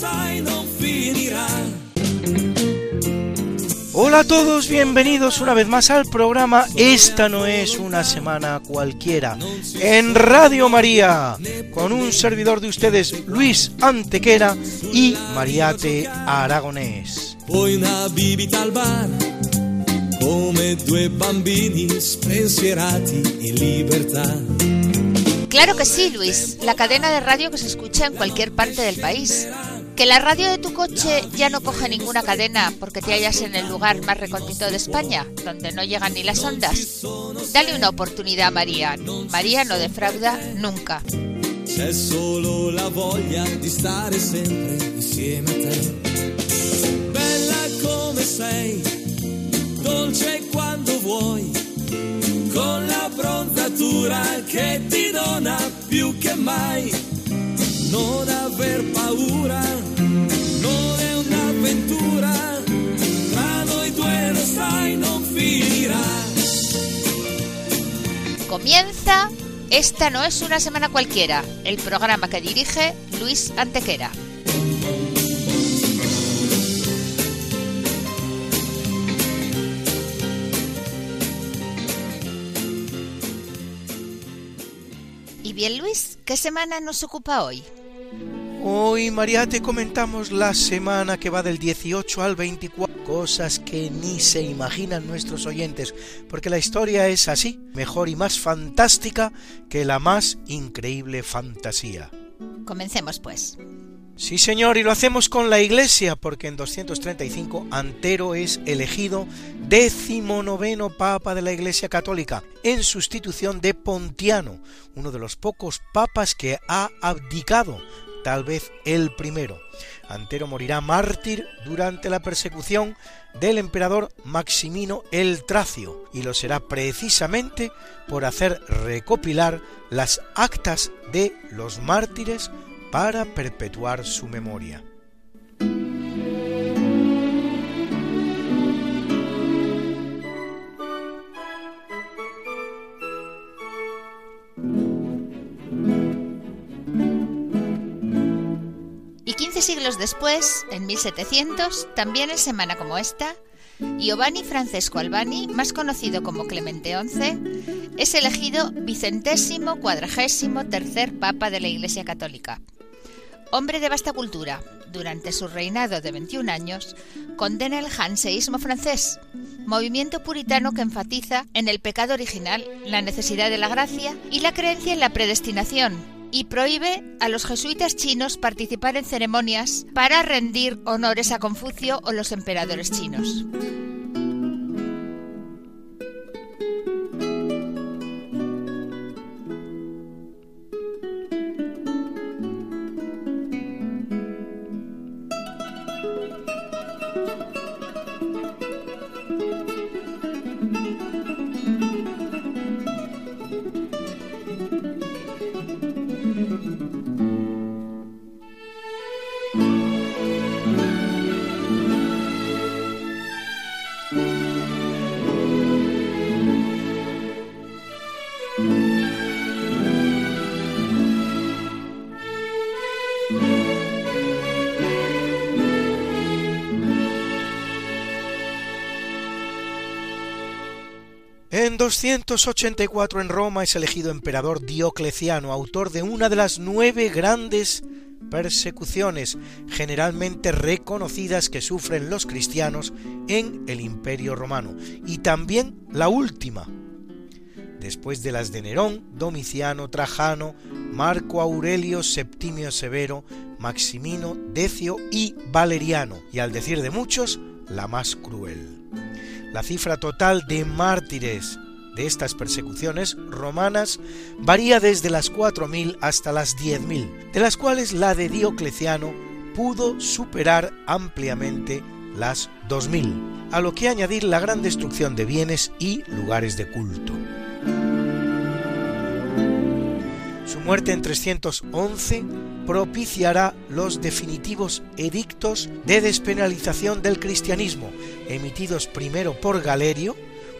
sai non finirà. Hola a todos, bienvenidos una vez más al programa Esta no es una semana cualquiera en Radio María con un servidor de ustedes Luis Antequera y Mariate Aragonés. Poi una bibita al bar, come due bambini spensierati in libertà. Claro que sí, Luis. La cadena de radio que se escucha en cualquier parte del país. Que la radio de tu coche ya no coge ninguna cadena porque te hallas en el lugar más recóndito de España, donde no llegan ni las ondas. Dale una oportunidad a María. María no defrauda nunca. Solo la voglia insieme a. Bella sei, dolce con la dona. Non aver paura, non è un'avventura, tra noi due lo sai non finirà. Comienza Esta no es una semana cualquiera, el programa que dirige Luis Antequera. ¿Qué semana nos ocupa hoy? Hoy, María, te comentamos la semana que va del 18 al 24, cosas que ni se imaginan nuestros oyentes, porque la historia es así, mejor y más fantástica que la más increíble fantasía. Comencemos pues. Sí, señor, y lo hacemos con la Iglesia, porque en 235 Antero es elegido decimonoveno Papa de la Iglesia Católica, en sustitución de Pontiano, uno de los pocos papas que ha abdicado tal vez el primero. Antero morirá mártir durante la persecución del emperador Maximino el Tracio, y lo será precisamente por hacer recopilar las actas de los mártires para perpetuar su memoria. Y 15 siglos después, en 1700, también en semana como esta, Giovanni Francesco Albani, más conocido como Clemente XI, es elegido vicentésimo cuadragésimo tercer papa de la Iglesia Católica. Hombre de vasta cultura, durante su reinado de 21 años, condena el janseísmo francés, movimiento puritano que enfatiza en el pecado original, la necesidad de la gracia y la creencia en la predestinación, y prohíbe a los jesuitas chinos participar en ceremonias para rendir honores a Confucio o los emperadores chinos. 284 en Roma es elegido emperador Diocleciano, autor de una de las nueve grandes persecuciones generalmente reconocidas que sufren los cristianos en el Imperio Romano, y también la última, después de las de Nerón, Domiciano, Trajano, Marco Aurelio, Septimio Severo, Maximino, Decio y Valeriano, y al decir de muchos, la más cruel. La cifra total de mártires de estas persecuciones romanas varía desde las 4.000 hasta las 10.000, de las cuales la de Diocleciano pudo superar ampliamente las 2.000, a lo que añadir la gran destrucción de bienes y lugares de culto. Su muerte en 311 propiciará los definitivos edictos de despenalización del cristianismo, emitidos primero por Galerio,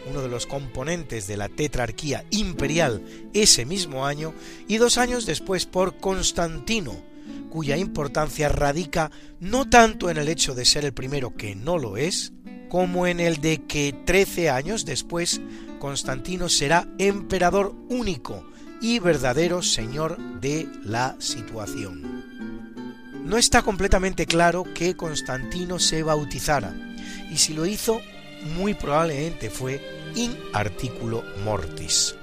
uno de los componentes de la tetrarquía imperial ese mismo año, y dos años después por Constantino, cuya importancia radica no tanto en el hecho de ser el primero que no lo es, como en el de que trece años después Constantino será emperador único y verdadero señor de la situación. No está completamente claro que Constantino se bautizara, y si lo hizo, muy probablemente fue in articulo mortis.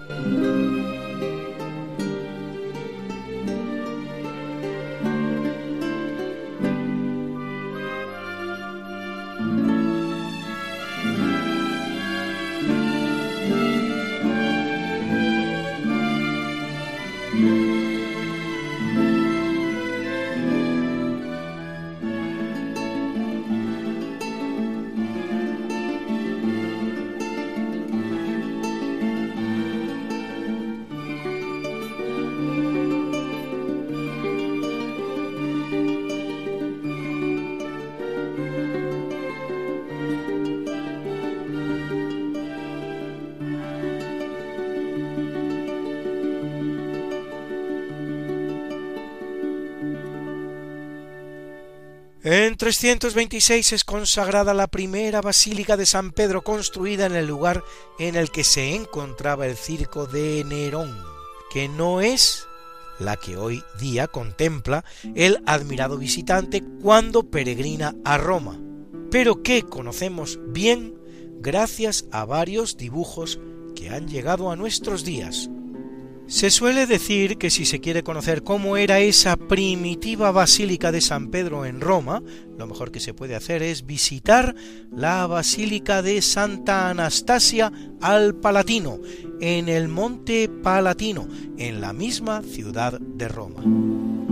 En 326 es consagrada la primera basílica de San Pedro construida en el lugar en el que se encontraba el circo de Nerón, que no es la que hoy día contempla el admirado visitante cuando peregrina a Roma, pero que conocemos bien gracias a varios dibujos que han llegado a nuestros días, se suele decir que si se quiere conocer cómo era esa primitiva basílica de San Pedro en Roma, lo mejor que se puede hacer es visitar la basílica de Santa Anastasia al Palatino, en el Monte Palatino, en la misma ciudad de Roma.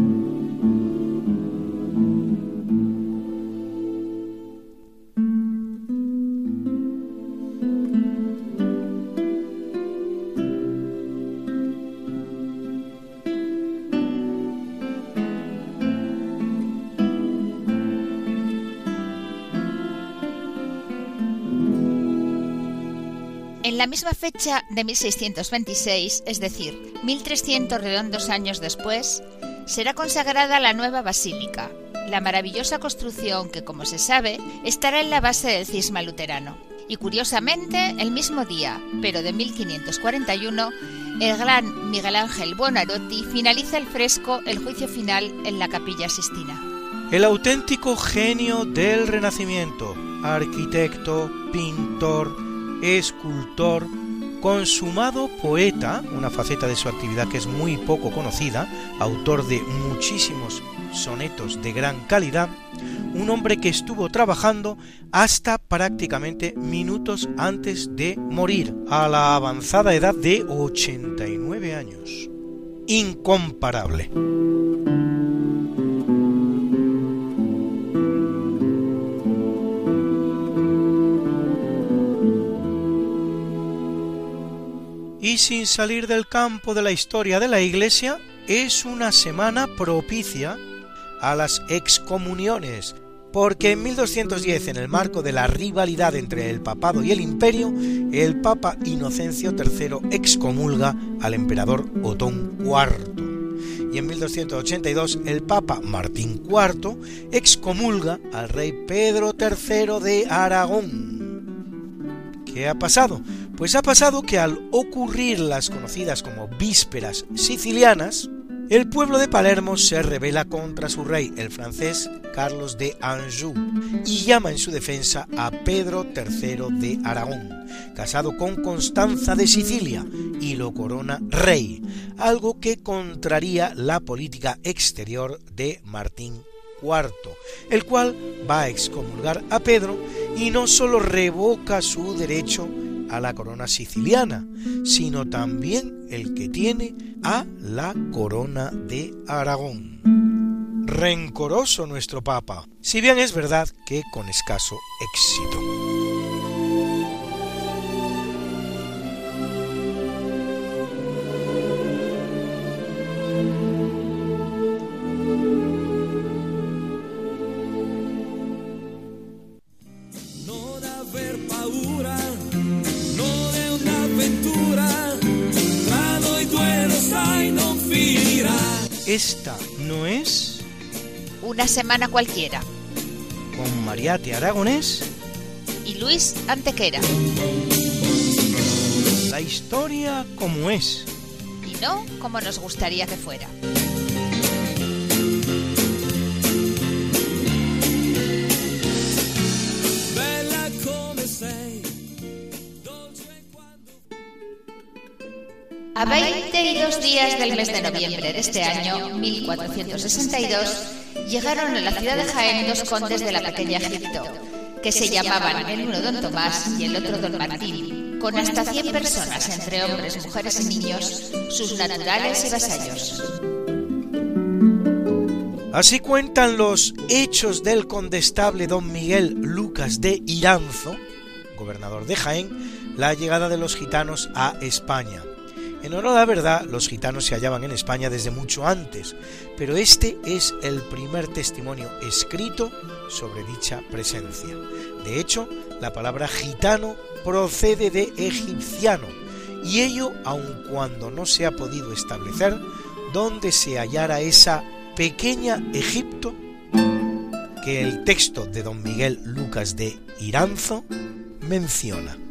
La misma fecha de 1626, es decir, 1300 redondos años después, será consagrada la nueva basílica, la maravillosa construcción que, como se sabe, estará en la base del cisma luterano. Y curiosamente, el mismo día, pero de 1541, el gran Miguel Ángel Buonarroti finaliza el fresco El juicio final en la capilla Sistina. El auténtico genio del Renacimiento, arquitecto, pintor, escultor, consumado poeta, una faceta de su actividad que es muy poco conocida, autor de muchísimos sonetos de gran calidad, un hombre que estuvo trabajando hasta prácticamente minutos antes de morir, a la avanzada edad de 89 años. Incomparable. Y sin salir del campo de la historia de la Iglesia, es una semana propicia a las excomuniones, porque en 1210, en el marco de la rivalidad entre el papado y el imperio, el papa Inocencio III excomulga al emperador Otón IV. Y en 1282 el papa Martín IV excomulga al rey Pedro III de Aragón. ¿Qué ha pasado? Pues ha pasado que al ocurrir las conocidas como vísperas sicilianas, el pueblo de Palermo se revela contra su rey, el francés Carlos de Anjou, y llama en su defensa a Pedro III de Aragón, casado con Constanza de Sicilia, y lo corona rey, algo que contraría la política exterior de Martín IV, el cual va a excomulgar a Pedro y no solo revoca su derecho a la corona siciliana, sino también el que tiene a la corona de Aragón. Rencoroso nuestro Papa, si bien es verdad que con escaso éxito. Semana cualquiera. con Mariate Aragonés Y Luis Antequera. la historia como es. Y no como nos gustaría que fuera. A 22 días del mes de noviembre de este año, 1462, llegaron a la ciudad de Jaén dos condes de la pequeña Egipto, que se llamaban el uno don Tomás y el otro don Martín, con hasta 100 personas, entre hombres, mujeres y niños, sus naturales y vasallos. Así cuentan los hechos del condestable don Miguel Lucas de Iranzo, gobernador de Jaén, la llegada de los gitanos a España. En honor a la verdad, los gitanos se hallaban en España desde mucho antes, pero este es el primer testimonio escrito sobre dicha presencia. De hecho, la palabra gitano procede de egipciano, y ello aun cuando no se ha podido establecer dónde se hallara esa pequeña Egipto que el texto de don Miguel Lucas de Iranzo menciona.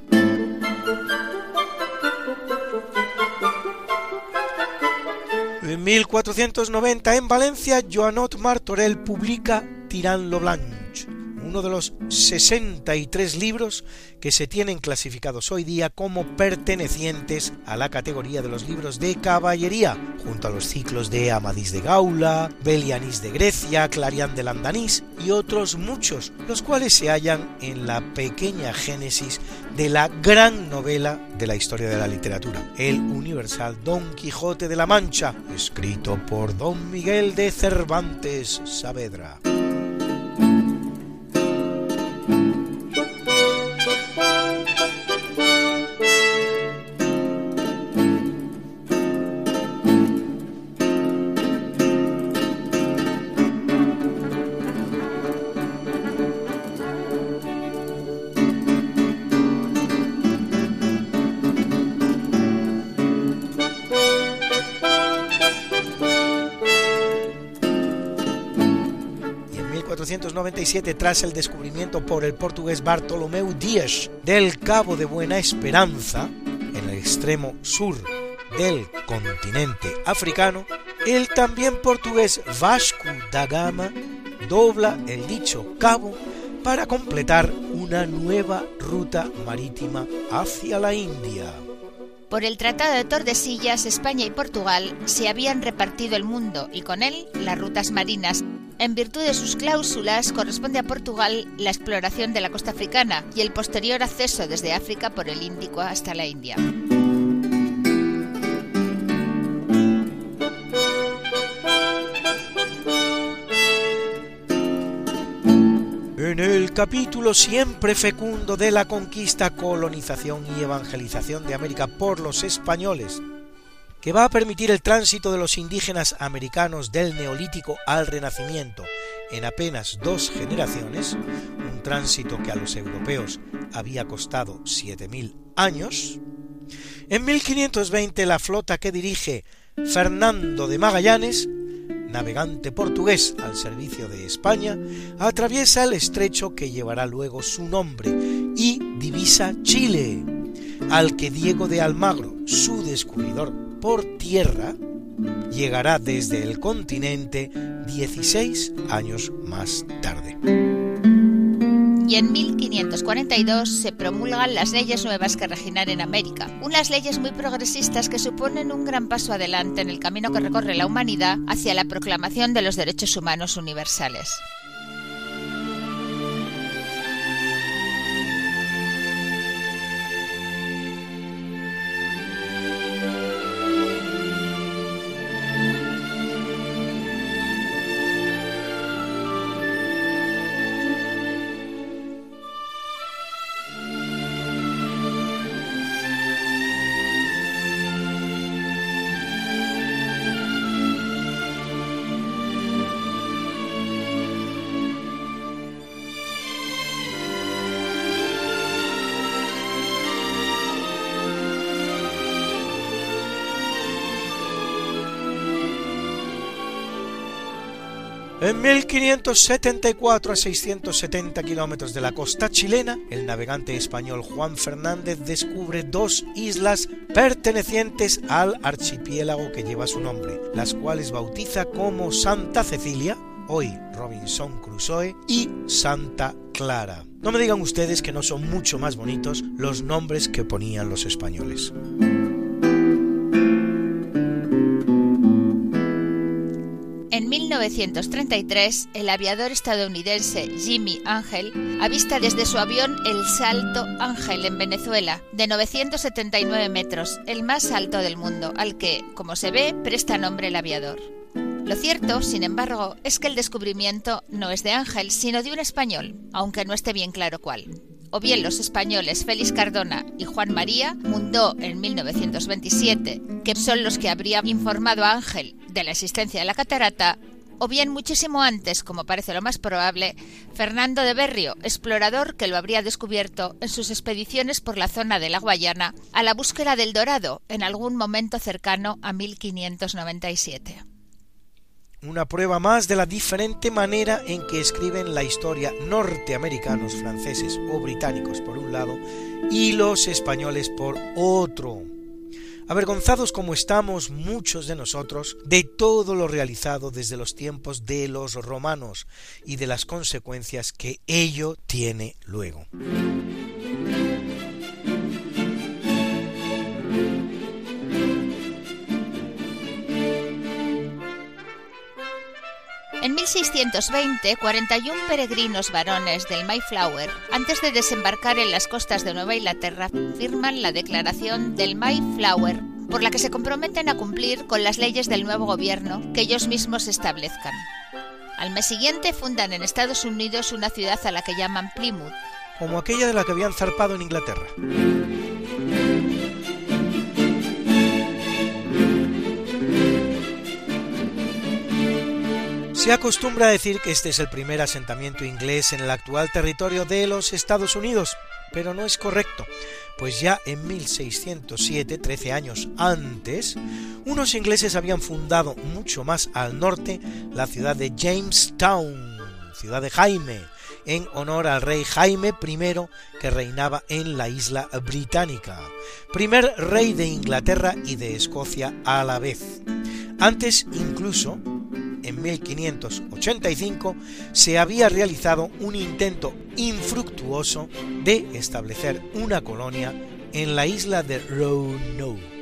En 1490 en Valencia, Joanot Martorell publica Tirant lo Blanche, uno de los 63 libros que se tienen clasificados hoy día como pertenecientes a la categoría de los libros de caballería, junto a los ciclos de Amadís de Gaula, Belianís de Grecia, Clarián de Landanís y otros muchos, los cuales se hallan en la pequeña génesis de la gran novela de la historia de la literatura, el universal Don Quijote de la Mancha, escrito por Don Miguel de Cervantes Saavedra. 1497 tras el descubrimiento por el portugués Bartolomeu Dias del Cabo de Buena Esperanza, en el extremo sur del continente africano, el también portugués Vasco da Gama dobla el dicho cabo para completar una nueva ruta marítima hacia la India. Por el Tratado de Tordesillas, España y Portugal se habían repartido el mundo y con él las rutas marinas. En virtud de sus cláusulas, corresponde a Portugal la exploración de la costa africana y el posterior acceso desde África por el Índico hasta la India. Capítulo siempre fecundo de la conquista, colonización y evangelización de América por los españoles, que va a permitir el tránsito de los indígenas americanos del neolítico al renacimiento en apenas dos generaciones, un tránsito que a los europeos había costado 7.000 años, en 1520 la flota que dirige Fernando de Magallanes navegante portugués al servicio de España, atraviesa el estrecho que llevará luego su nombre y divisa Chile, al que Diego de Almagro, su descubridor por tierra, llegará desde el continente 16 años más tarde. Y en 1542 se promulgan las leyes nuevas que reginan en América, unas leyes muy progresistas que suponen un gran paso adelante en el camino que recorre la humanidad hacia la proclamación de los derechos humanos universales. En 1574, a 670 kilómetros de la costa chilena, el navegante español Juan Fernández descubre dos islas pertenecientes al archipiélago que lleva su nombre, las cuales bautiza como Santa Cecilia, hoy Robinson Crusoe, y Santa Clara. No me digan ustedes que no son mucho más bonitos los nombres que ponían los españoles. 1933, el aviador estadounidense Jimmy Ángel avista desde su avión el Salto Ángel en Venezuela, de 979 metros, el más alto del mundo, al que, como se ve, presta nombre el aviador. Lo cierto, sin embargo, es que el descubrimiento no es de Ángel, sino de un español, aunque no esté bien claro cuál o bien los españoles Félix Cardona y Juan María Mundó en 1927, que son los que habrían informado a Ángel de la existencia de la catarata, o bien muchísimo antes, como parece lo más probable, Fernando de Berrio, explorador que lo habría descubierto en sus expediciones por la zona de la Guayana a la búsqueda del Dorado en algún momento cercano a 1597 una prueba más de la diferente manera en que escriben la historia norteamericanos, franceses o británicos por un lado y los españoles por otro. Avergonzados como estamos muchos de nosotros de todo lo realizado desde los tiempos de los romanos y de las consecuencias que ello tiene luego. 1620, 41 peregrinos varones del Mayflower, antes de desembarcar en las costas de Nueva Inglaterra, firman la declaración del Mayflower por la que se comprometen a cumplir con las leyes del nuevo gobierno que ellos mismos establezcan. Al mes siguiente fundan en Estados Unidos una ciudad a la que llaman Plymouth, como aquella de la que habían zarpado en Inglaterra. Se acostumbra a decir que este es el primer asentamiento inglés en el actual territorio de los Estados Unidos, pero no es correcto, pues ya en 1607, 13 años antes, unos ingleses habían fundado mucho más al norte la ciudad de Jamestown, ciudad de Jaime, en honor al rey Jaime I que reinaba en la isla británica, primer rey de Inglaterra y de Escocia a la vez. Antes incluso en 1585 se había realizado un intento infructuoso de establecer una colonia en la isla de Roanoke.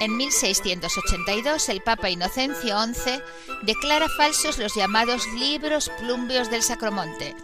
En 1682 el Papa Inocencio XI declara falsos los llamados libros plumbios del Sacromonte,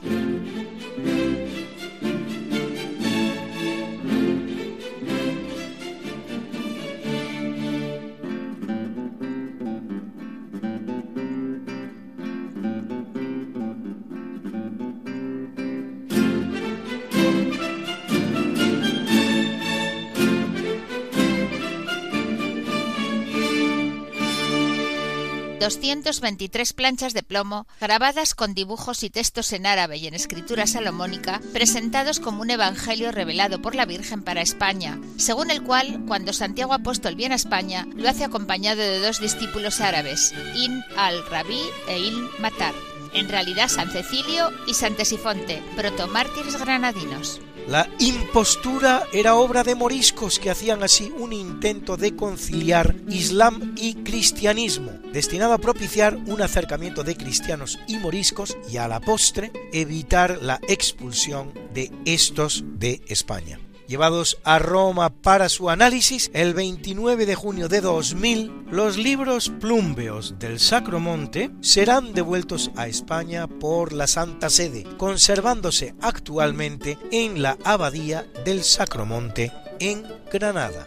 ...223 planchas de plomo... ...grabadas con dibujos y textos en árabe y en escritura salomónica... ...presentados como un evangelio revelado por la Virgen para España... ...según el cual, cuando Santiago Apóstol viene a España... ...lo hace acompañado de dos discípulos árabes... ...In al-Rabi e In Matar en realidad San Cecilio y San Tesifonte, protomártires granadinos. La impostura era obra de moriscos que hacían así un intento de conciliar Islam y cristianismo, destinado a propiciar un acercamiento de cristianos y moriscos y a la postre evitar la expulsión de estos de España llevados a Roma para su análisis, el 29 de junio de 2000, los libros plúmbeos del Sacromonte serán devueltos a España por la Santa Sede, conservándose actualmente en la Abadía del Sacromonte en Granada.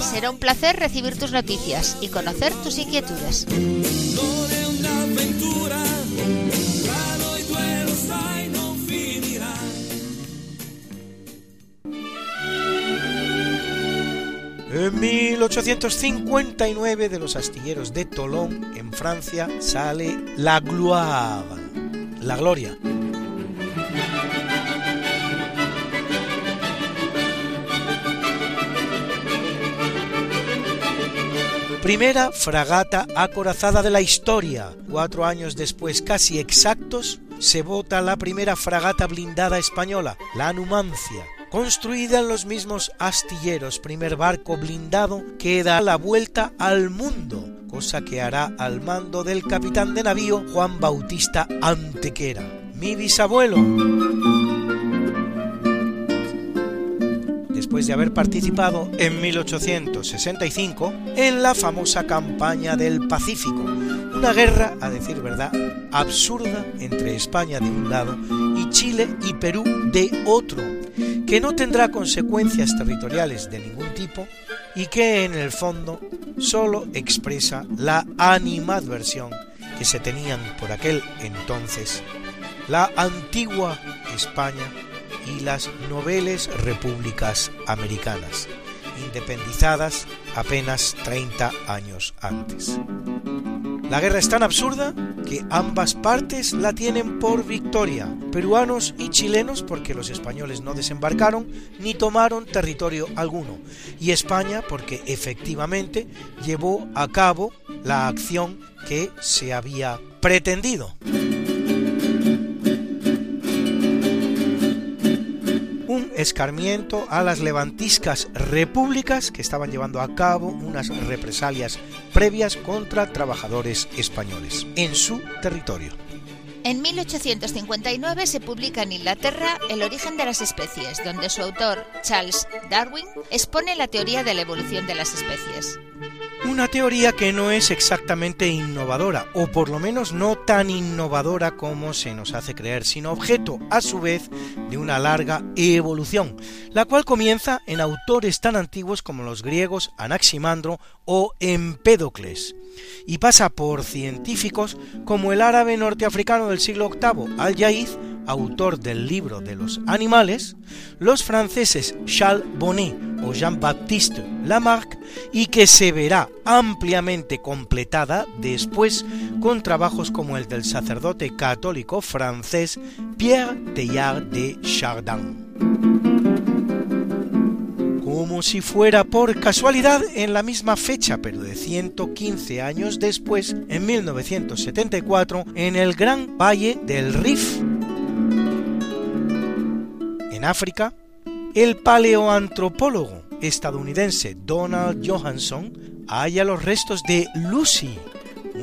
Será un placer recibir tus noticias y conocer tus inquietudes. En 1859 de los astilleros de Tolón, en Francia, sale La Gloire, la gloria, primera fragata acorazada de la historia. Cuatro años después, casi exactos, se vota la primera fragata blindada española, la Numancia, construida en los mismos astilleros, primer barco blindado que da la vuelta al mundo, cosa que hará al mando del capitán de navío Juan Bautista Antequera, mi bisabuelo. Después de haber participado en 1865 en la famosa campaña del Pacífico, una guerra, a decir verdad, absurda entre España de un lado y Chile y Perú de otro, que no tendrá consecuencias territoriales de ningún tipo y que en el fondo solo expresa la animadversión que se tenían por aquel entonces la antigua España y las noveles repúblicas americanas, independizadas apenas 30 años antes. La guerra es tan absurda que ambas partes la tienen por victoria, peruanos y chilenos porque los españoles no desembarcaron ni tomaron territorio alguno, y España porque efectivamente llevó a cabo la acción que se había pretendido. Escarmiento a las levantiscas repúblicas que estaban llevando a cabo unas represalias previas contra trabajadores españoles en su territorio. En 1859 se publica en Inglaterra El origen de las especies, donde su autor, Charles Darwin, expone la teoría de la evolución de las especies. Una teoría que no es exactamente innovadora, o por lo menos no tan innovadora como se nos hace creer, sino objeto a su vez de una larga evolución, la cual comienza en autores tan antiguos como los griegos Anaximandro o Empédocles, y pasa por científicos como el árabe norteafricano del siglo VIII, Al-Yaiz, autor del libro de los animales, los franceses Charles Bonnet o Jean-Baptiste Lamarck, y que se verá ampliamente completada después con trabajos como el del sacerdote católico francés Pierre Teilhard de Chardin si fuera por casualidad en la misma fecha, pero de 115 años después, en 1974, en el Gran Valle del Rif, en África, el paleoantropólogo estadounidense Donald Johansson halla los restos de Lucy,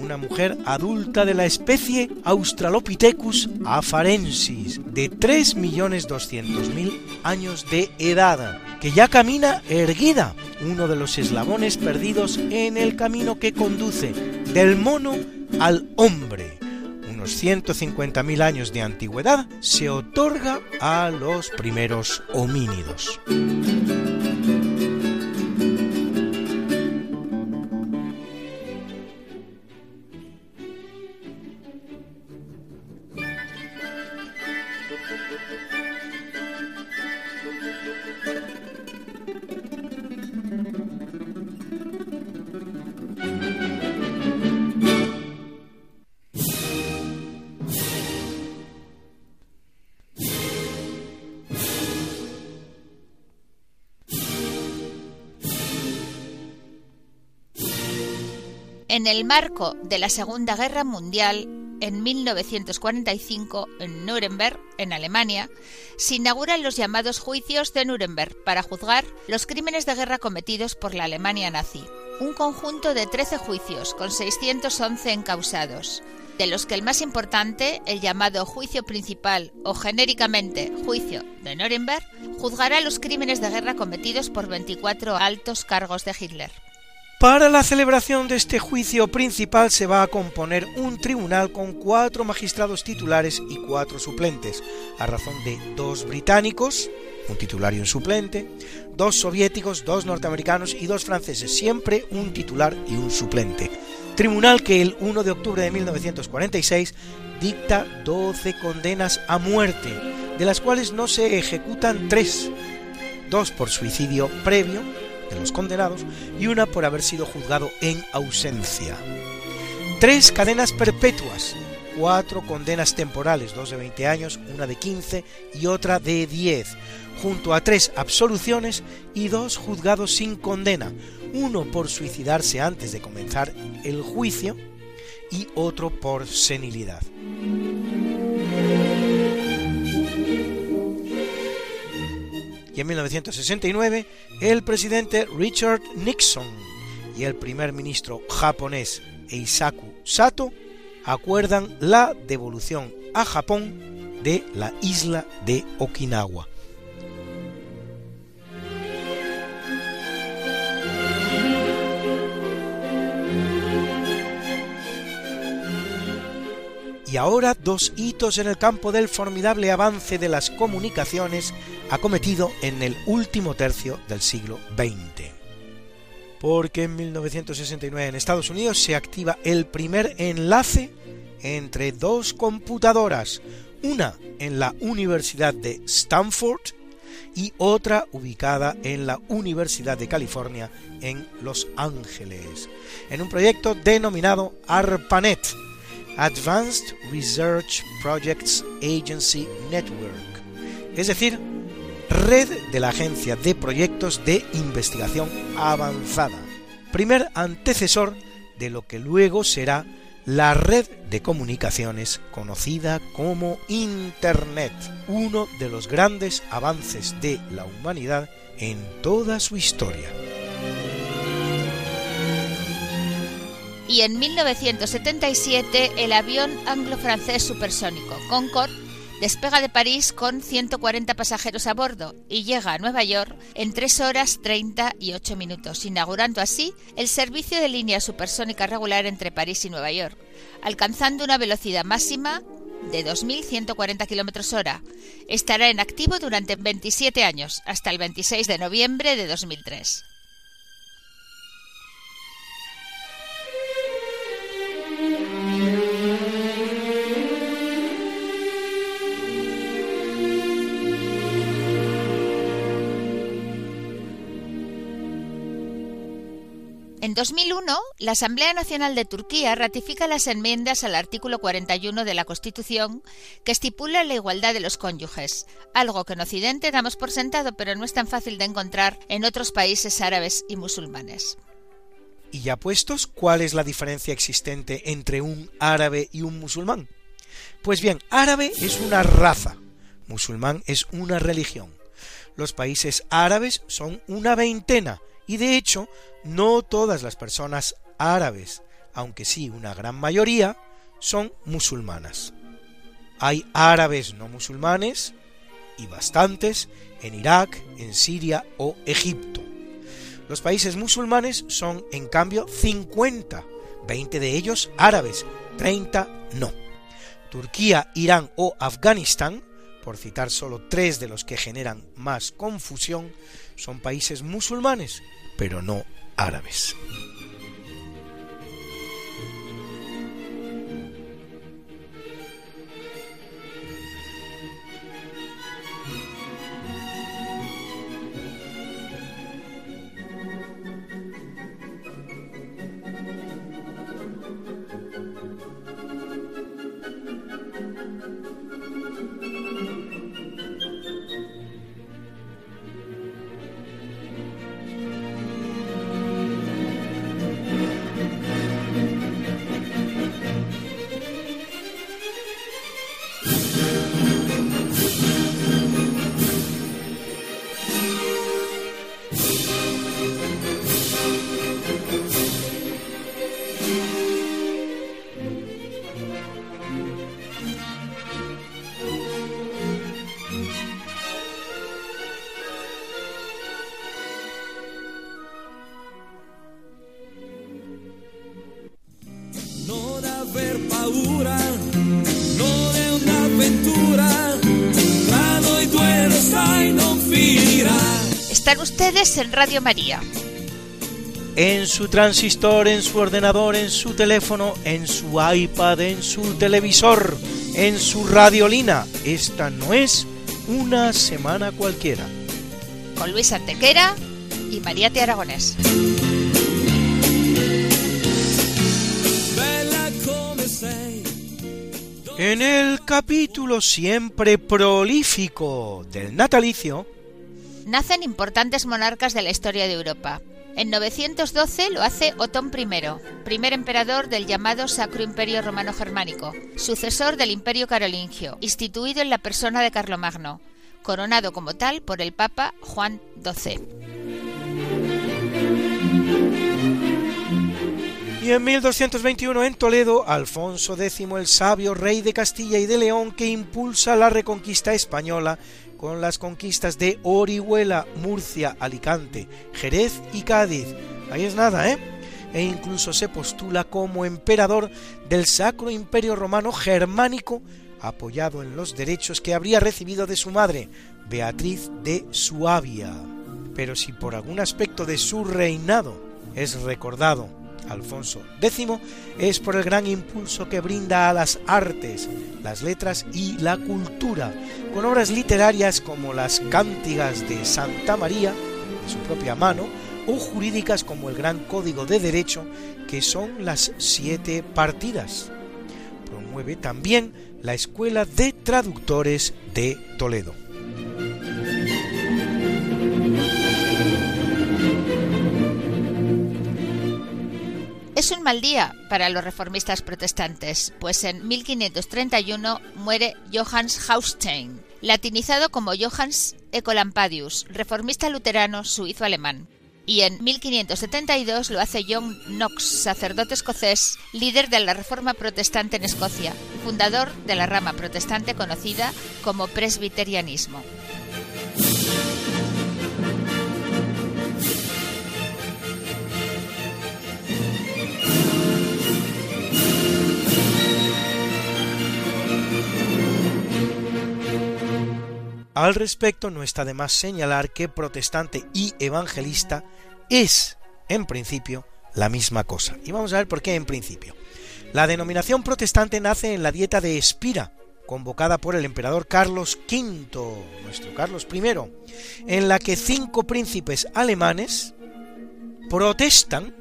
una mujer adulta de la especie Australopithecus afarensis, de 3.200.000 años de edad, que ya camina erguida, uno de los eslabones perdidos en el camino que conduce del mono al hombre. Unos 150.000 años de antigüedad se otorga a los primeros homínidos. El marco de la Segunda Guerra Mundial, en 1945, en Nuremberg, en Alemania, se inauguran los llamados juicios de Nuremberg para juzgar los crímenes de guerra cometidos por la Alemania nazi. Un conjunto de 13 juicios con 611 encausados, de los que el más importante, el llamado juicio principal o genéricamente juicio de Nuremberg, juzgará los crímenes de guerra cometidos por 24 altos cargos de Hitler. Para la celebración de este juicio principal se va a componer un tribunal con cuatro magistrados titulares y cuatro suplentes, a razón de dos británicos, un titular y un suplente, dos soviéticos, dos norteamericanos y dos franceses, siempre un titular y un suplente. Tribunal que el 1 de octubre de 1946 dicta 12 condenas a muerte, de las cuales no se ejecutan tres, dos por suicidio previo, de los condenados y una por haber sido juzgado en ausencia. Tres cadenas perpetuas, cuatro condenas temporales, dos de 20 años, una de 15 y otra de 10, junto a tres absoluciones y dos juzgados sin condena, uno por suicidarse antes de comenzar el juicio y otro por senilidad. Y en 1969 el presidente Richard Nixon y el primer ministro japonés Eisaku Sato acuerdan la devolución a Japón de la isla de Okinawa. y ahora dos hitos en el campo del formidable avance de las comunicaciones acometido en el último tercio del siglo XX. Porque en 1969 en Estados Unidos se activa el primer enlace entre dos computadoras, una en la Universidad de Stanford y otra ubicada en la Universidad de California en Los Ángeles, en un proyecto denominado ARPANET, Advanced Research Projects Agency Network, es decir, red de la Agencia de Proyectos de Investigación Avanzada, primer antecesor de lo que luego será la red de comunicaciones conocida como Internet, uno de los grandes avances de la humanidad en toda su historia. y en 1977 el avión anglo-francés supersónico Concorde despega de París con 140 pasajeros a bordo y llega a Nueva York en 3 horas 38 minutos, inaugurando así el servicio de línea supersónica regular entre París y Nueva York, alcanzando una velocidad máxima de 2.140 km hora. Estará en activo durante 27 años, hasta el 26 de noviembre de 2003. En 2001, la Asamblea Nacional de Turquía ratifica las enmiendas al artículo 41 de la Constitución que estipula la igualdad de los cónyuges, algo que en Occidente damos por sentado pero no es tan fácil de encontrar en otros países árabes y musulmanes. Y ya puestos, ¿cuál es la diferencia existente entre un árabe y un musulmán? Pues bien, árabe es una raza, musulmán es una religión. Los países árabes son una veintena y de hecho no todas las personas árabes aunque sí una gran mayoría, son musulmanas. Hay árabes no musulmanes, y bastantes, en Irak, en Siria o Egipto. Los países musulmanes son, en cambio, 50, 20 de ellos árabes, 30 no. Turquía, Irán o Afganistán, por citar solo tres de los que generan más confusión, son países musulmanes, pero no árabes. Ustedes en Radio María. En su transistor, en su ordenador, en su teléfono, en su iPad, en su televisor, en su radiolina. Esta no es una semana cualquiera. Con Luis Antequera y María T. Aragonés. En el capítulo siempre prolífico del natalicio, nacen importantes monarcas de la historia de Europa. En 912 lo hace Otón I, primer emperador del llamado Sacro Imperio Romano Germánico, sucesor del Imperio Carolingio, instituido en la persona de Carlomagno, coronado como tal por el Papa Juan XII. Y en 1221 en Toledo, Alfonso X el Sabio, rey de Castilla y de León, que impulsa la reconquista española con las conquistas de Orihuela, Murcia, Alicante, Jerez y Cádiz. Ahí es nada, ¿eh? E incluso se postula como emperador del Sacro Imperio Romano Germánico, apoyado en los derechos que habría recibido de su madre, Beatriz de Suabia. Pero si por algún aspecto de su reinado es recordado Alfonso X es por el gran impulso que brinda a las artes, las letras y la cultura, con obras literarias como las Cántigas de Santa María, de su propia mano, o jurídicas como el Gran Código de Derecho, que son las siete partidas. Promueve también la Escuela de Traductores de Toledo. Es un mal día para los reformistas protestantes, pues en 1531 muere Johannes Haustein, latinizado como Johannes Ecolampadius, reformista luterano suizo-alemán. Y en 1572 lo hace John Knox, sacerdote escocés, líder de la Reforma Protestante en Escocia, fundador de la rama protestante conocida como presbiterianismo. Al respecto, no está de más señalar que protestante y evangelista es, en principio, la misma cosa. Y vamos a ver por qué en principio. La denominación protestante nace en la dieta de Espira, convocada por el emperador Carlos V, nuestro Carlos I, en la que cinco príncipes alemanes protestan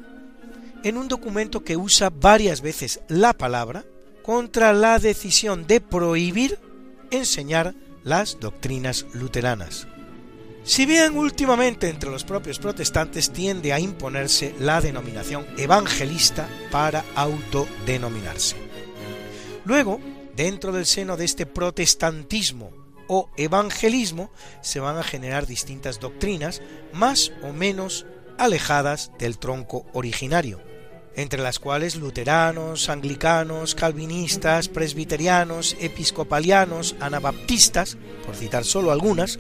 en un documento que usa varias veces la palabra contra la decisión de prohibir enseñar las doctrinas luteranas. Si bien últimamente entre los propios protestantes tiende a imponerse la denominación evangelista para autodenominarse. Luego, dentro del seno de este protestantismo o evangelismo, se van a generar distintas doctrinas más o menos alejadas del tronco originario. Entre las cuales luteranos, anglicanos, calvinistas, presbiterianos, episcopalianos, anabaptistas, por citar solo algunas,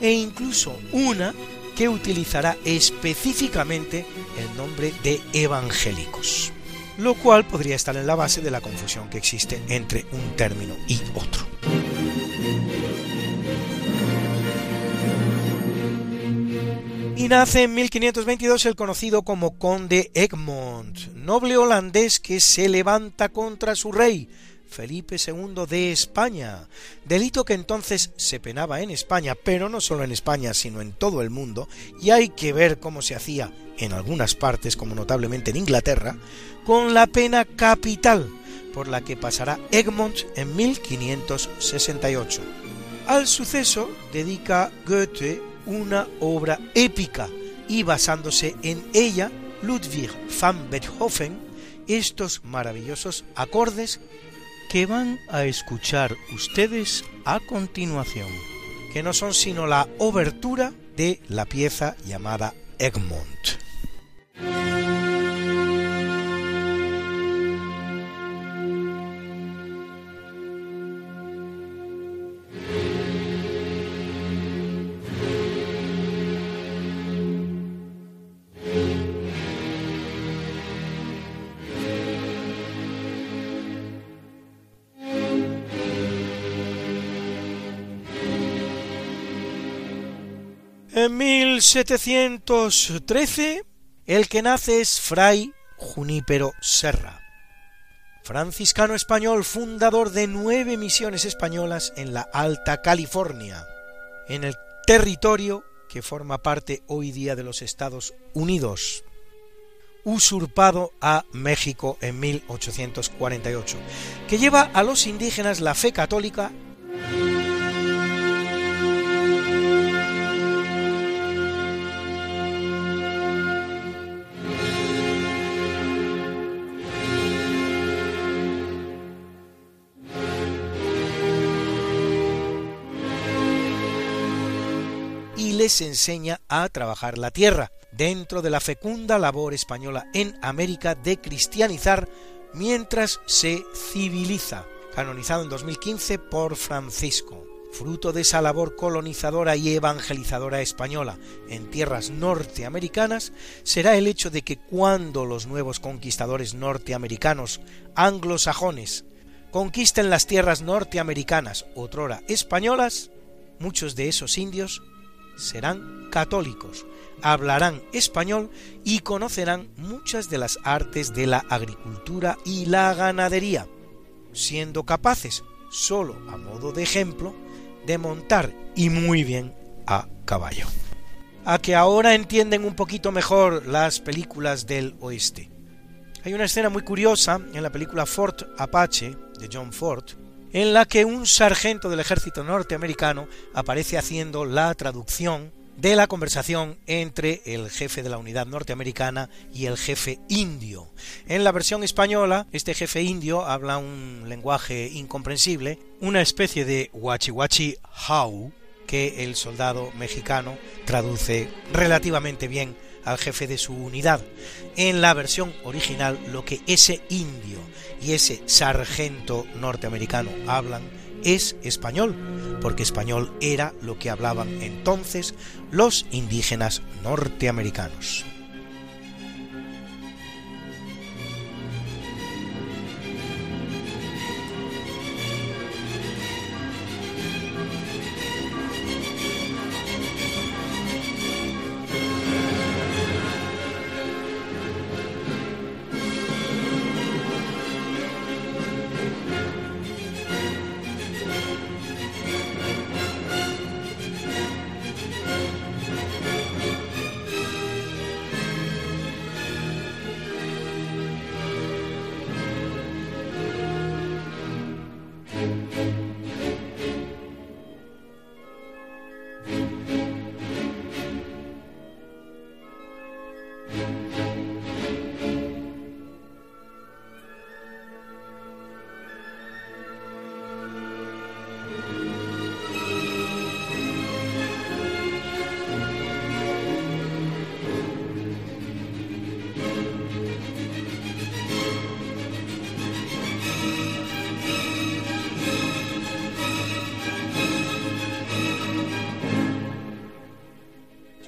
e incluso una que utilizará específicamente el nombre de evangélicos, lo cual podría estar en la base de la confusión que existe entre un término y otro. Y nace en 1522 el conocido como conde Egmont, noble holandés que se levanta contra su rey, Felipe II de España, delito que entonces se penaba en España, pero no solo en España, sino en todo el mundo, y hay que ver cómo se hacía en algunas partes, como notablemente en Inglaterra, con la pena capital, por la que pasará Egmont en 1568. Al suceso dedica Goethe una obra épica y basándose en ella, Ludwig van Beethoven, estos maravillosos acordes que van a escuchar ustedes a continuación, que no son sino la obertura de la pieza llamada Egmont. 1713, el que nace es Fray Junípero Serra, franciscano español, fundador de nueve misiones españolas en la Alta California, en el territorio que forma parte hoy día de los Estados Unidos, usurpado a México en 1848, que lleva a los indígenas la fe católica les enseña a trabajar la tierra, dentro de la fecunda labor española en América de cristianizar mientras se civiliza, canonizado en 2015 por Francisco. Fruto de esa labor colonizadora y evangelizadora española en tierras norteamericanas será el hecho de que cuando los nuevos conquistadores norteamericanos anglosajones conquisten las tierras norteamericanas, otrora españolas, muchos de esos indios serán católicos, hablarán español y conocerán muchas de las artes de la agricultura y la ganadería, siendo capaces, solo a modo de ejemplo, de montar y muy bien a caballo. A que ahora entienden un poquito mejor las películas del oeste. Hay una escena muy curiosa en la película Fort Apache de John Ford, en la que un sargento del ejército norteamericano aparece haciendo la traducción de la conversación entre el jefe de la unidad norteamericana y el jefe indio. En la versión española, este jefe indio habla un lenguaje incomprensible, una especie de wachi how que el soldado mexicano traduce relativamente bien al jefe de su unidad. En la versión original, lo que ese indio y ese sargento norteamericano hablan es español, porque español era lo que hablaban entonces los indígenas norteamericanos.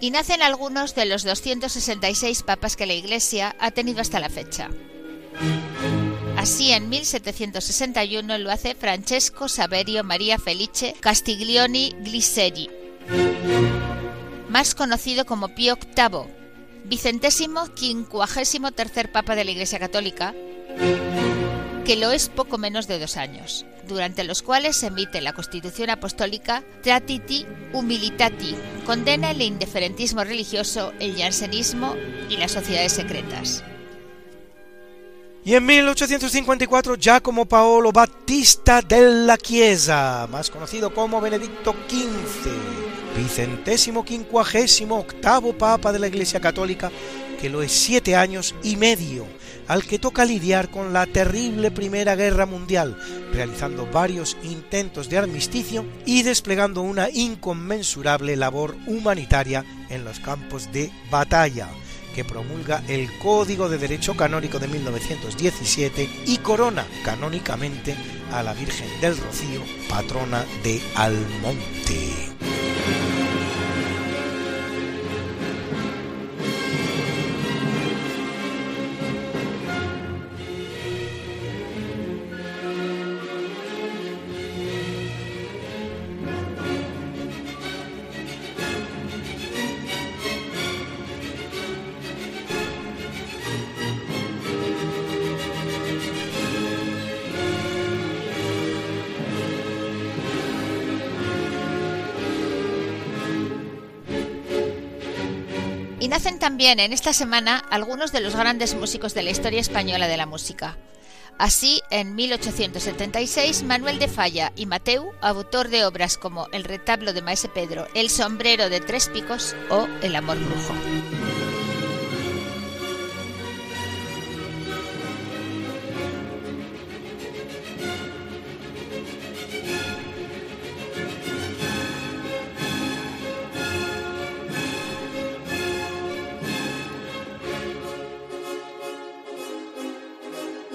Y nacen algunos de los 266 papas que la Iglesia ha tenido hasta la fecha. Así, en 1761 lo hace Francesco Saverio María Felice Castiglioni Gliseri, más conocido como Pío VIII, vicentésimo quincuagésimo tercer papa de la Iglesia Católica, que lo es poco menos de dos años, durante los cuales se emite la Constitución Apostólica Tratiti Humilitati, condena el indiferentismo religioso, el jansenismo y las sociedades secretas. Y en 1854 Giacomo Paolo Battista della Chiesa, más conocido como Benedicto XV, vicentésimo quincuagésimo octavo Papa de la Iglesia Católica, que lo es siete años y medio, al que toca lidiar con la terrible Primera Guerra Mundial, realizando varios intentos de armisticio y desplegando una inconmensurable labor humanitaria en los campos de batalla que promulga el Código de Derecho Canónico de 1917 y corona canónicamente a la Virgen del Rocío, patrona de Almonte. También en esta semana algunos de los grandes músicos de la historia española de la música. Así, en 1876, Manuel de Falla y Mateu, autor de obras como El retablo de Maese Pedro, El sombrero de tres picos o El amor brujo.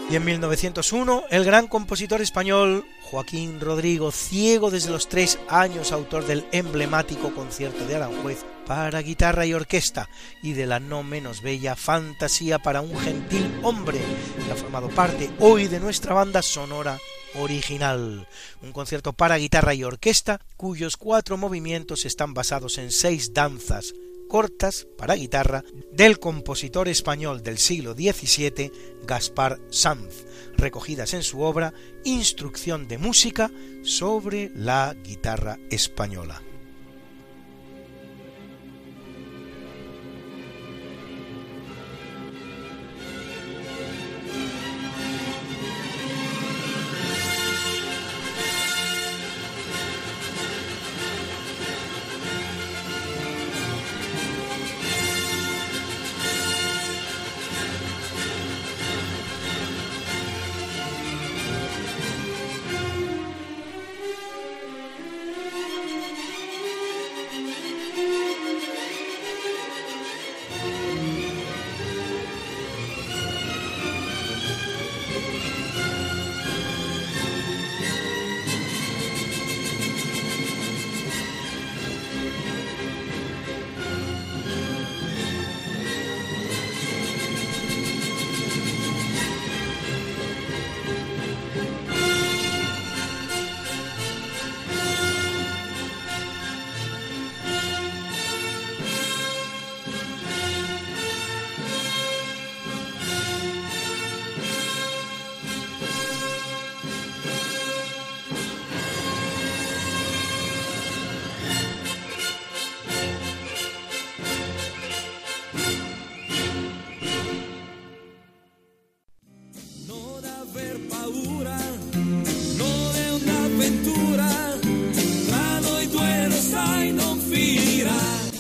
Y en 1901, el gran compositor español Joaquín Rodrigo, ciego desde los tres años, autor del emblemático concierto de Aranjuez para guitarra y orquesta y de la no menos bella Fantasía para un gentil hombre, que ha formado parte hoy de nuestra banda sonora original, un concierto para guitarra y orquesta cuyos cuatro movimientos están basados en seis danzas cortas para guitarra del compositor español del siglo XVII Gaspar Sanz, recogidas en su obra Instrucción de música sobre la guitarra española.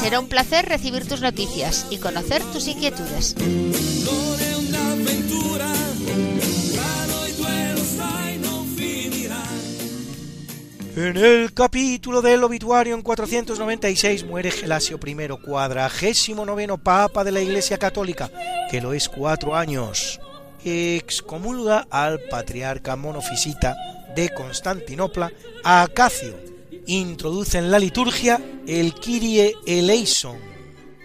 Será un placer recibir tus noticias y conocer tus inquietudes. En el capítulo del obituario en 496 muere Gelasio I, cuadragésimo noveno papa de la Iglesia Católica, que lo es cuatro años. Excomulga al patriarca monofisita de Constantinopla, a Acacio. Introduce en la liturgia el Kyrie eleison,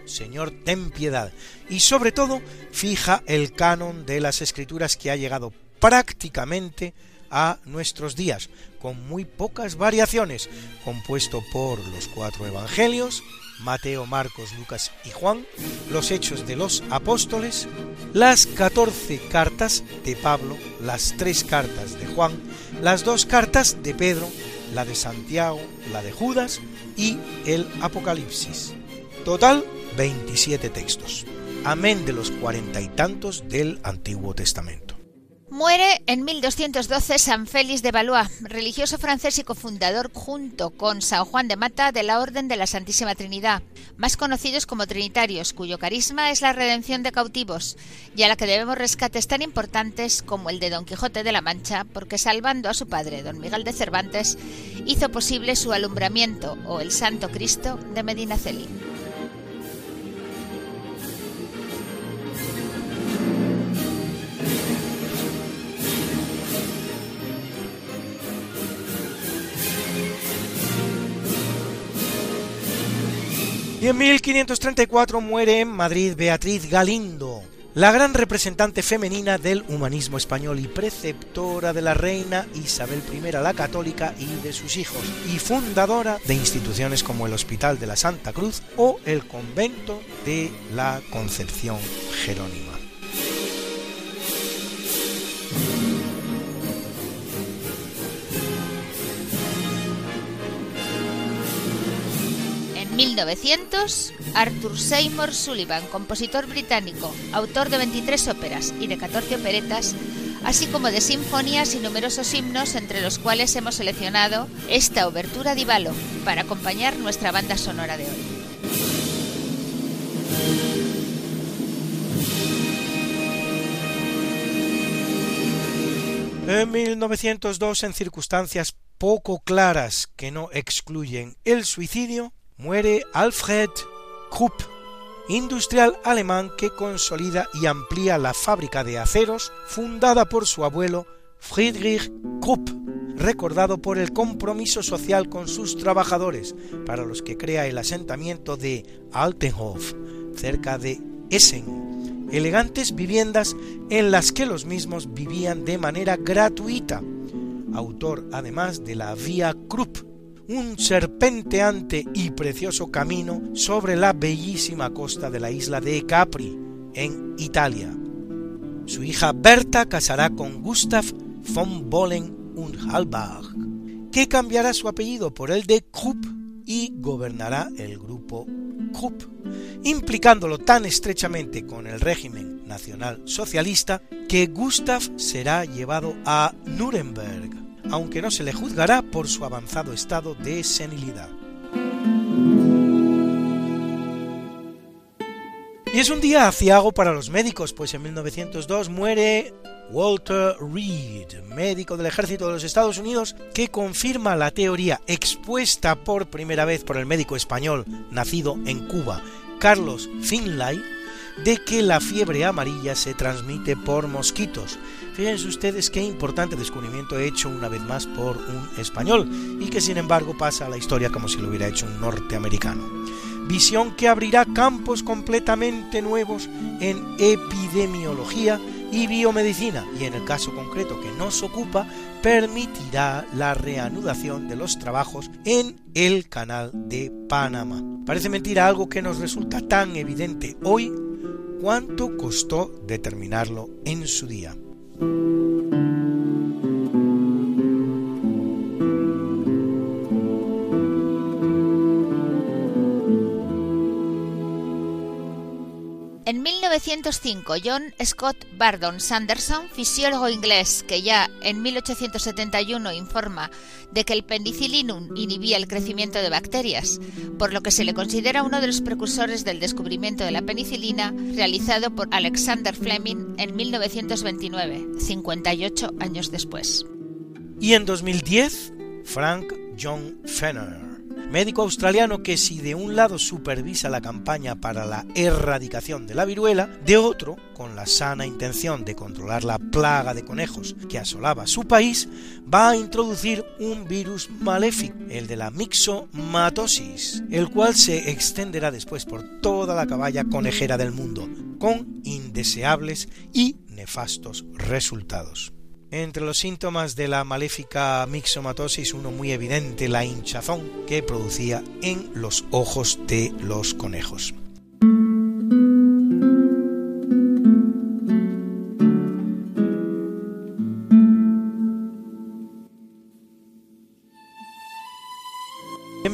Señor ten piedad, y sobre todo fija el canon de las escrituras que ha llegado prácticamente a nuestros días, con muy pocas variaciones, compuesto por los cuatro evangelios, Mateo, Marcos, Lucas y Juan, los hechos de los apóstoles, las catorce cartas de Pablo, las tres cartas de Juan, las dos cartas de Pedro, la de Santiago, la de Judas y el Apocalipsis. Total, 27 textos, amén de los cuarenta y tantos del Antiguo Testamento. Muere en 1212 San Félix de Valois, religioso francés y cofundador junto con San Juan de Mata de la Orden de la Santísima Trinidad, más conocidos como Trinitarios, cuyo carisma es la redención de cautivos y a la que debemos rescates tan importantes como el de Don Quijote de la Mancha, porque salvando a su padre, Don Miguel de Cervantes, hizo posible su alumbramiento o el Santo Cristo de Medinaceli. Y en 1534 muere en Madrid Beatriz Galindo, la gran representante femenina del humanismo español y preceptora de la reina Isabel I la Católica y de sus hijos, y fundadora de instituciones como el Hospital de la Santa Cruz o el Convento de la Concepción Jerónima. 1900, Arthur Seymour Sullivan, compositor británico, autor de 23 óperas y de 14 operetas, así como de sinfonías y numerosos himnos, entre los cuales hemos seleccionado esta obertura di Valo para acompañar nuestra banda sonora de hoy. En 1902, en circunstancias poco claras que no excluyen el suicidio, muere Alfred Krupp, industrial alemán que consolida y amplía la fábrica de aceros fundada por su abuelo Friedrich Krupp, recordado por el compromiso social con sus trabajadores, para los que crea el asentamiento de Altenhof, cerca de Essen, elegantes viviendas en las que los mismos vivían de manera gratuita, autor además de la Vía Krupp, un serpenteante y precioso camino sobre la bellísima costa de la isla de Capri, en Italia. Su hija Berta casará con Gustav von Bohlen und Halbach, que cambiará su apellido por el de Krupp y gobernará el grupo Krupp, implicándolo tan estrechamente con el régimen nacional socialista que Gustav será llevado a Nuremberg aunque no se le juzgará por su avanzado estado de senilidad. Y es un día aciago para los médicos, pues en 1902 muere Walter Reed, médico del ejército de los Estados Unidos, que confirma la teoría expuesta por primera vez por el médico español nacido en Cuba, Carlos Finlay, de que la fiebre amarilla se transmite por mosquitos, Fíjense ustedes qué importante descubrimiento hecho una vez más por un español y que sin embargo pasa a la historia como si lo hubiera hecho un norteamericano. Visión que abrirá campos completamente nuevos en epidemiología y biomedicina y en el caso concreto que nos ocupa permitirá la reanudación de los trabajos en el canal de Panamá. Parece mentira algo que nos resulta tan evidente hoy cuánto costó determinarlo en su día. En 1905, John Scott Bardon Sanderson, fisiólogo inglés que ya en 1871 informa de que el penicillinum inhibía el crecimiento de bacterias, por lo que se le considera uno de los precursores del descubrimiento de la penicilina realizado por Alexander Fleming en 1929, 58 años después. Y en 2010, Frank John Fenner médico australiano que si de un lado supervisa la campaña para la erradicación de la viruela, de otro, con la sana intención de controlar la plaga de conejos que asolaba su país, va a introducir un virus maléfico, el de la mixomatosis, el cual se extenderá después por toda la caballa conejera del mundo, con indeseables y nefastos resultados. Entre los síntomas de la maléfica mixomatosis, uno muy evidente, la hinchazón que producía en los ojos de los conejos.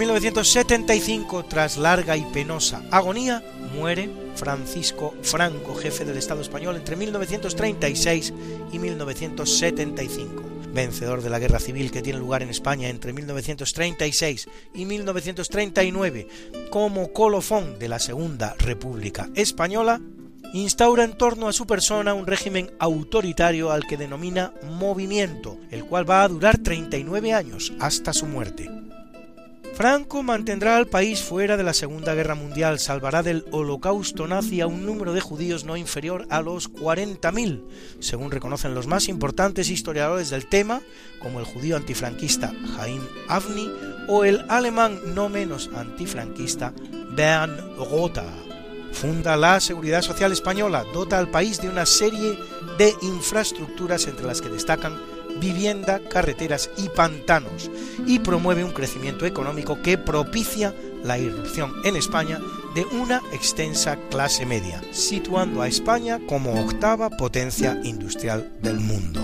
1975, tras larga y penosa agonía, muere Francisco Franco, jefe del Estado español entre 1936 y 1975 vencedor de la guerra civil que tiene lugar en España entre 1936 y 1939 como colofón de la Segunda República Española, instaura en torno a su persona un régimen autoritario al que denomina movimiento, el cual va a durar 39 años hasta su muerte. Franco mantendrá al país fuera de la Segunda Guerra Mundial, salvará del holocausto nazi a un número de judíos no inferior a los 40.000, según reconocen los más importantes historiadores del tema, como el judío antifranquista Jaim Avni o el alemán no menos antifranquista Bernd Rotha. Funda la Seguridad Social Española, dota al país de una serie de infraestructuras entre las que destacan vivienda, carreteras y pantanos, y promueve un crecimiento económico que propicia la irrupción en España de una extensa clase media, situando a España como octava potencia industrial del mundo.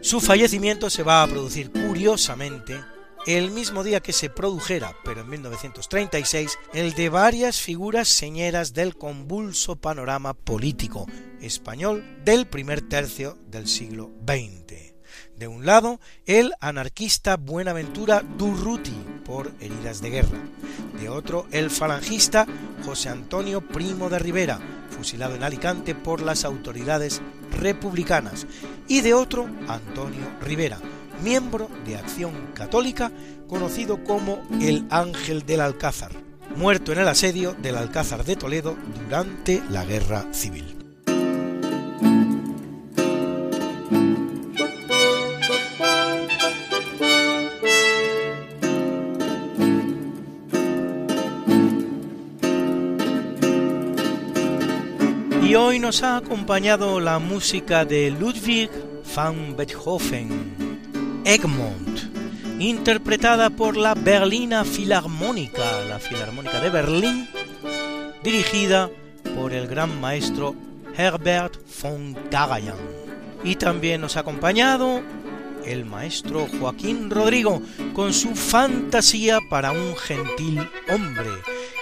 Su fallecimiento se va a producir curiosamente el mismo día que se produjera, pero en 1936, el de varias figuras señeras del convulso panorama político español del primer tercio del siglo XX. De un lado, el anarquista Buenaventura Durruti, por heridas de guerra. De otro, el falangista José Antonio Primo de Rivera, fusilado en Alicante por las autoridades republicanas. Y de otro, Antonio Rivera, miembro de Acción Católica, conocido como el Ángel del Alcázar, muerto en el asedio del Alcázar de Toledo durante la Guerra Civil. Y hoy nos ha acompañado la música de Ludwig van Beethoven, Egmont, interpretada por la Berlina Filarmónica, la Filarmónica de Berlín, dirigida por el gran maestro Herbert von Karajan. Y también nos ha acompañado el maestro Joaquín Rodrigo con su Fantasía para un gentil hombre,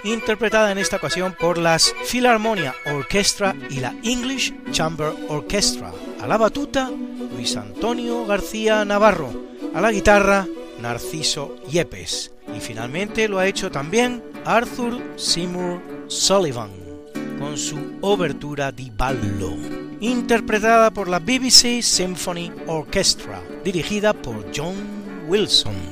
interpretada en esta ocasión por las Philharmonia Orchestra y la English Chamber Orchestra. A la batuta, Luis Antonio García Navarro, a la guitarra Narciso Yepes y finalmente lo ha hecho también Arthur Seymour Sullivan con su obertura di ballo, interpretada por la BBC Symphony Orchestra, dirigida por John Wilson.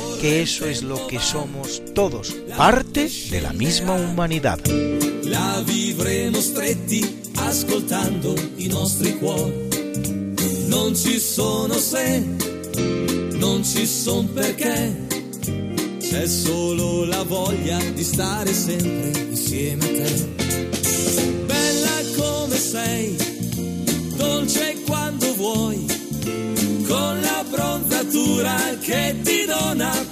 que eso es lo que somos todos, parte de la misma humanidad. La vivremo stretti ascoltando i nostri cuori. Non ci sono se, non ci son perché. C'è solo la voglia di stare sempre insieme a te. Bella come sei, dolce quando vuoi, con la bronzatura che ti dona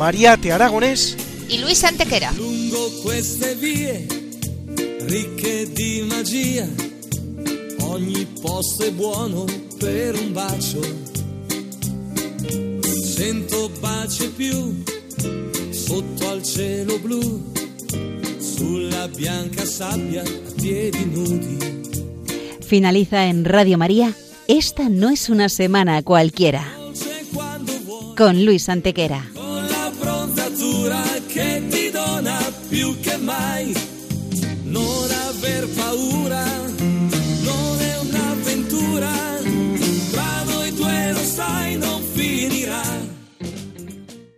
Mariate Aragonés. Y Luis Antequera. Lungo queste vie, ricche di magia, ogni posto è buono per un bacio. Cento baci più, sotto al cielo blu, sulla bianca sabbia a piedi nudi. Finaliza en Radio María. Esta no es una semana cualquiera. Con Luis Antequera.